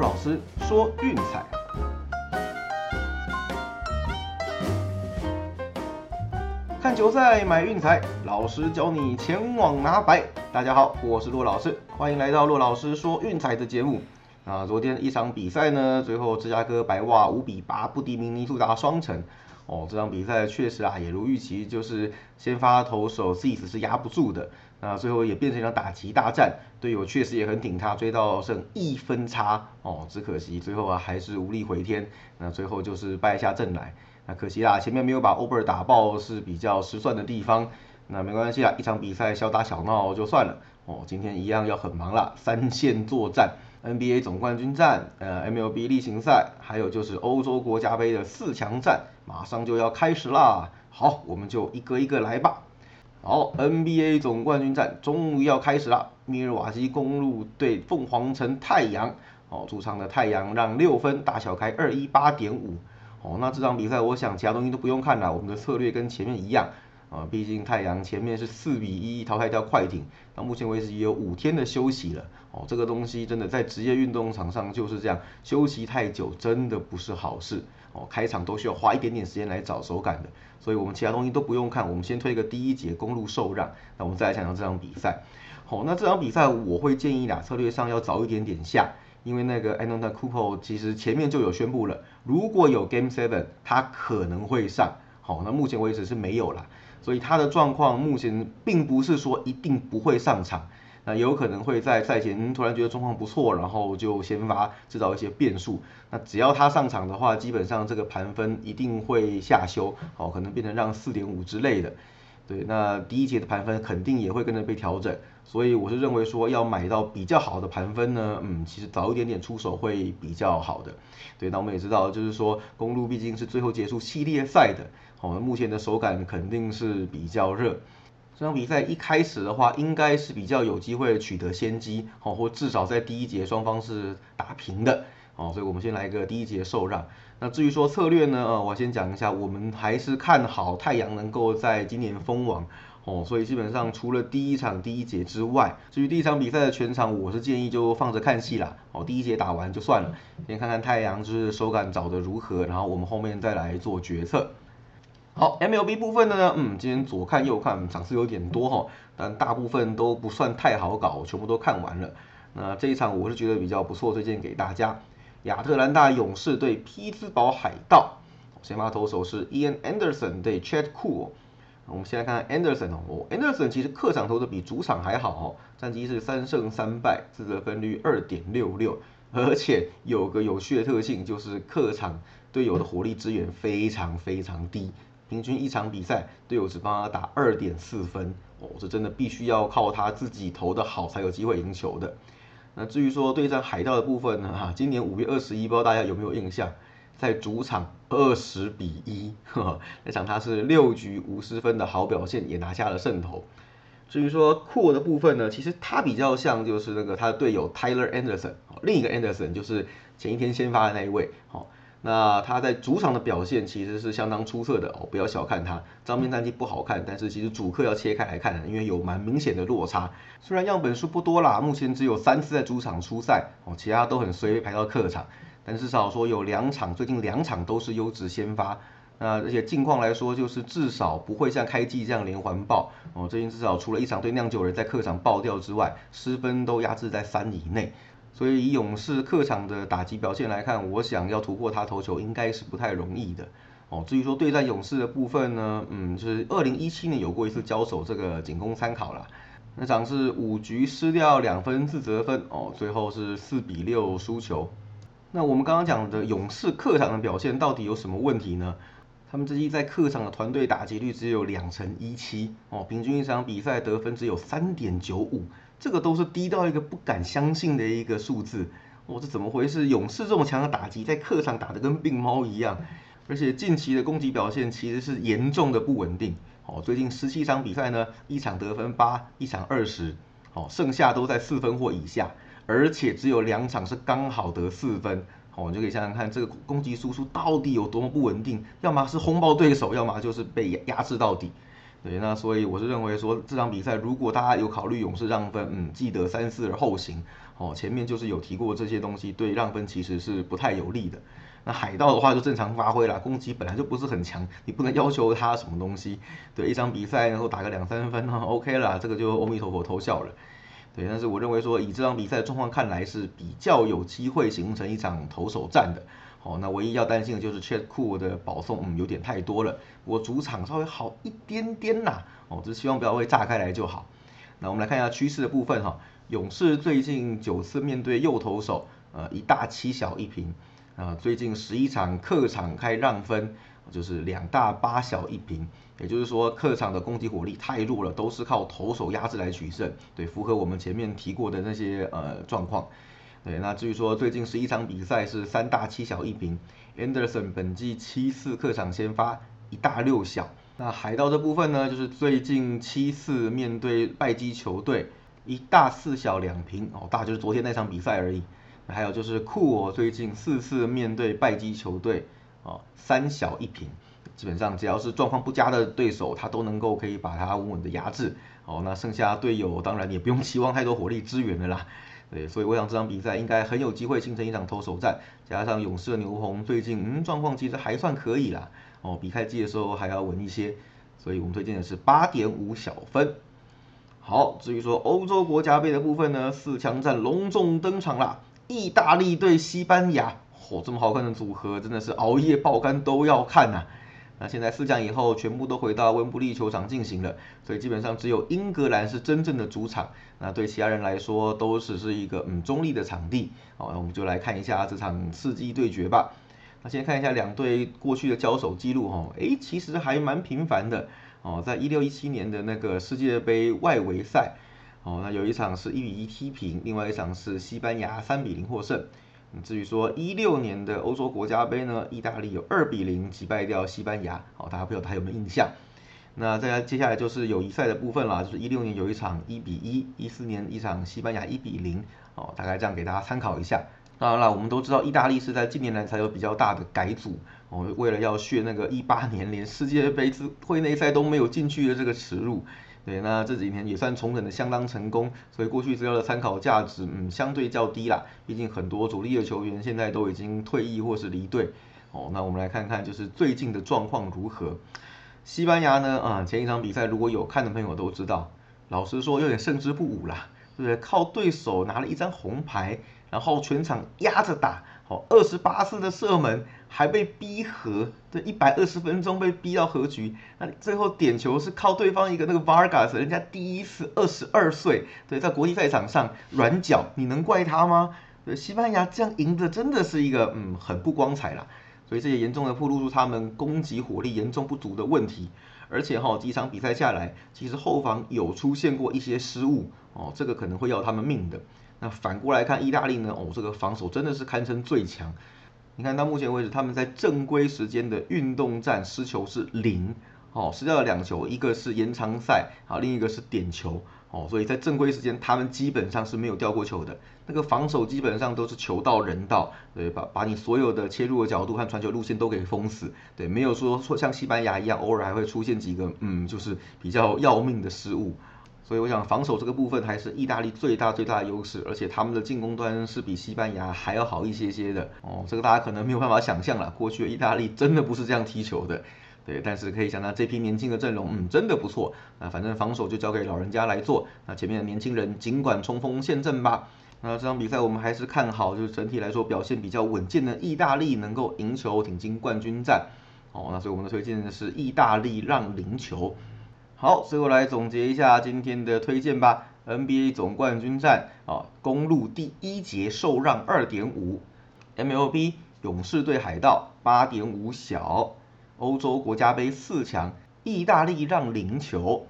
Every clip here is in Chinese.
老师说运彩，看球赛买运彩，老师教你前往拿白。大家好，我是骆老师，欢迎来到骆老师说运彩的节目。啊，昨天一场比赛呢，最后芝加哥白袜五比八不敌明尼苏达双城。哦，这场比赛确实啊，也如预期，就是先发投手 c i s 是压不住的，那最后也变成一场打击大战，队友确实也很挺他，追到剩一分差。哦，只可惜最后啊还是无力回天，那最后就是败下阵来。那可惜啦，前面没有把 Over 打爆是比较失算的地方。那没关系啦，一场比赛小打小闹就算了。哦，今天一样要很忙啦，三线作战。NBA 总冠军战，呃，MLB 例行赛，还有就是欧洲国家杯的四强战，马上就要开始啦。好，我们就一个一个来吧。好，NBA 总冠军战终于要开始了，密尔瓦基公路对凤凰城太阳。哦，主场的太阳让六分，大小开二一八点五。哦，那这场比赛我想其他东西都不用看了，我们的策略跟前面一样。啊，毕竟太阳前面是四比一淘汰掉快艇，到目前为止也有五天的休息了。哦，这个东西真的在职业运动场上就是这样，休息太久真的不是好事。哦，开场都需要花一点点时间来找手感的，所以我们其他东西都不用看，我们先推个第一节公路受让，那我们再来讲讲这场比赛。好，那这场比赛我会建议啦，策略上要早一点点下，因为那个 a n t o n Cooper 其实前面就有宣布了，如果有 Game Seven，他可能会上。好，那目前为止是没有了。所以他的状况目前并不是说一定不会上场，那有可能会在赛前突然觉得状况不错，然后就先发制造一些变数。那只要他上场的话，基本上这个盘分一定会下修，哦，可能变成让四点五之类的。对，那第一节的盘分肯定也会跟着被调整。所以我是认为说要买到比较好的盘分呢，嗯，其实早一点点出手会比较好的。对，那我们也知道，就是说公路毕竟是最后结束系列赛的，好，目前的手感肯定是比较热。这场比赛一开始的话，应该是比较有机会取得先机，好，或至少在第一节双方是打平的，好，所以我们先来一个第一节受让。那至于说策略呢，呃，我先讲一下，我们还是看好太阳能够在今年封王。哦，所以基本上除了第一场第一节之外，至于第一场比赛的全场，我是建议就放着看戏啦。哦，第一节打完就算了，先看看太阳就是手感找的如何，然后我们后面再来做决策。好，MLB 部分的呢，嗯，今天左看右看场次有点多哈，但大部分都不算太好搞，全部都看完了。那这一场我是觉得比较不错，推荐给大家。亚特兰大勇士对匹兹堡海盗，先发投手是 Ian Anderson 对 Chad Cool。我们先来看 Anderson 哦，Anderson 其实客场投的比主场还好哦，战绩是三胜三败，自责分率二点六六，而且有个有趣的特性就是客场队友的火力支援非常非常低，平均一场比赛队友只帮他打二点四分哦，这真的必须要靠他自己投的好才有机会赢球的。那至于说对战海盗的部分呢，哈，今年五月二十一，不知道大家有没有印象？在主场二十比一，那场他是六局无失分的好表现，也拿下了胜投。至于说扩的部分呢，其实他比较像就是那个他的队友 Tyler Anderson，另一个 Anderson 就是前一天先发的那一位。好，那他在主场的表现其实是相当出色的哦，不要小看他。张面战绩不好看，但是其实主客要切开来看，因为有蛮明显的落差。虽然样本数不多啦，目前只有三次在主场出赛哦，其他都很随被排到客场。但至少说有两场，最近两场都是优质先发，那而且近况来说，就是至少不会像开季这样连环爆哦。最近至少除了一场对酿酒人在客场爆掉之外，失分都压制在三以内。所以以勇士客场的打击表现来看，我想要突破他投球应该是不太容易的哦。至于说对战勇士的部分呢，嗯，就是二零一七年有过一次交手，这个仅供参考啦。那场是五局失掉两分自责分哦，最后是四比六输球。那我们刚刚讲的勇士客场的表现到底有什么问题呢？他们这季在客场的团队打击率只有两成一七哦，平均一场比赛得分只有三点九五，这个都是低到一个不敢相信的一个数字哦，这怎么回事？勇士这么强的打击在客场打得跟病猫一样，而且近期的攻击表现其实是严重的不稳定哦，最近十七场比赛呢，一场得分八，一场二十，哦，剩下都在四分或以下。而且只有两场是刚好得四分，哦，你就可以想想看这个攻击输出到底有多么不稳定，要么是轰爆对手，要么就是被压制到底。对，那所以我是认为说这场比赛如果大家有考虑勇士让分，嗯，记得三思而后行。哦，前面就是有提过这些东西，对让分其实是不太有利的。那海盗的话就正常发挥了，攻击本来就不是很强，你不能要求他什么东西。对，一场比赛能够打个两三分，OK 了，这个就阿弥陀佛偷笑了。对，但是我认为说以这场比赛的状况看来是比较有机会形成一场投手战的。好，那唯一要担心的就是 Chet Cool 的保送，嗯，有点太多了。我主场稍微好一点点呐，哦，只希望不要会炸开来就好。那我们来看一下趋势的部分哈，勇士最近九次面对右投手，呃，一大七小一平，啊，最近十一场客场开让分，就是两大八小一平，也就是说客场的攻击火力太弱了，都是靠投手压制来取胜，对，符合我们前面提过的那些呃状况。对，那至于说最近十一场比赛是三大七小一平，Anderson 本季七次客场先发一大六小。那海盗这部分呢，就是最近七次面对败绩球队一大四小两平哦，大就是昨天那场比赛而已。还有就是库尔最近四次面对败绩球队哦三小一平，基本上只要是状况不佳的对手，他都能够可以把他稳稳的压制。哦，那剩下队友当然也不用 期望太多火力支援的啦。对，所以我想这场比赛应该很有机会形成一场投手战，加上勇士的牛棚最近嗯状况其实还算可以啦，哦比开季的时候还要稳一些，所以我们推荐的是八点五小分。好，至于说欧洲国家杯的部分呢，四强战隆重登场啦，意大利对西班牙，嚯这么好看的组合，真的是熬夜爆肝都要看呐。那现在四强以后全部都回到温布利球场进行了，所以基本上只有英格兰是真正的主场。那对其他人来说都只是一个嗯中立的场地。好，那我们就来看一下这场刺激对决吧。那先看一下两队过去的交手记录哈，诶，其实还蛮频繁的哦。在一六一七年的那个世界杯外围赛，哦，那有一场是一比一踢平，另外一场是西班牙三比零获胜。至于说一六年的欧洲国家杯呢，意大利有二比零击败掉西班牙，好，大家不知道还有没有印象？那再接下来就是友谊赛的部分啦，就是一六年有一场一比一，一四年一场西班牙一比零，哦，大概这样给大家参考一下。当然了，我们都知道意大利是在近年来才有比较大的改组，哦，为了要续那个一八年连世界杯之会内赛都没有进去的这个耻辱。对，那这几年也算重整的相当成功，所以过去资料的参考价值，嗯，相对较低啦。毕竟很多主力的球员现在都已经退役或是离队。哦，那我们来看看就是最近的状况如何。西班牙呢，啊，前一场比赛如果有看的朋友都知道，老实说有点胜之不武啦，对不对？靠对手拿了一张红牌，然后全场压着打。哦，二十八次的射门还被逼和，这一百二十分钟被逼到和局，那最后点球是靠对方一个那个 Vargas，人家第一次二十二岁，对，在国际赛场上软脚，你能怪他吗？对，西班牙这样赢的真的是一个嗯很不光彩啦，所以这也严重的暴露出他们攻击火力严重不足的问题，而且哈几场比赛下来，其实后防有出现过一些失误哦，这个可能会要他们命的。那反过来看意大利呢？哦，这个防守真的是堪称最强。你看到目前为止，他们在正规时间的运动战失球是零，哦，失掉了两球，一个是延长赛，啊，另一个是点球，哦，所以在正规时间他们基本上是没有掉过球的。那个防守基本上都是球到人到，对，把把你所有的切入的角度和传球路线都给封死，对，没有说说像西班牙一样，偶尔还会出现几个，嗯，就是比较要命的失误。所以我想防守这个部分还是意大利最大最大的优势，而且他们的进攻端是比西班牙还要好一些些的哦。这个大家可能没有办法想象了，过去的意大利真的不是这样踢球的，对。但是可以想到这批年轻的阵容，嗯，真的不错。那反正防守就交给老人家来做，那前面的年轻人尽管冲锋陷阵吧。那这场比赛我们还是看好，就是整体来说表现比较稳健的意大利能够赢球挺进冠军战。哦，那所以我们的推荐是意大利让零球。好，最后来总结一下今天的推荐吧。NBA 总冠军战啊，公路第一节受让二点五，MLB 勇士对海盗八点五小，欧洲国家杯四强，意大利让零球。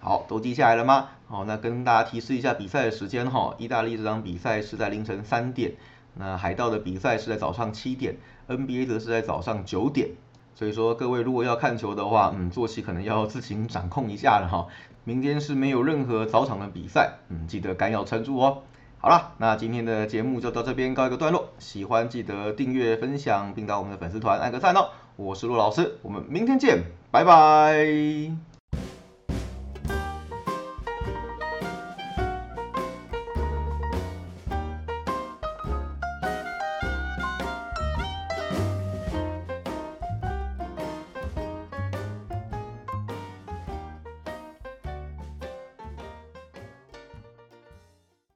好，都记下来了吗？好，那跟大家提示一下比赛的时间哈，意大利这场比赛是在凌晨三点，那海盗的比赛是在早上七点，NBA 则是在早上九点。所以说各位如果要看球的话，嗯，作息可能要自行掌控一下了哈。明天是没有任何早场的比赛，嗯，记得干要撑住哦。好了，那今天的节目就到这边告一个段落。喜欢记得订阅、分享，并到我们的粉丝团按个赞哦。我是陆老师，我们明天见，拜拜。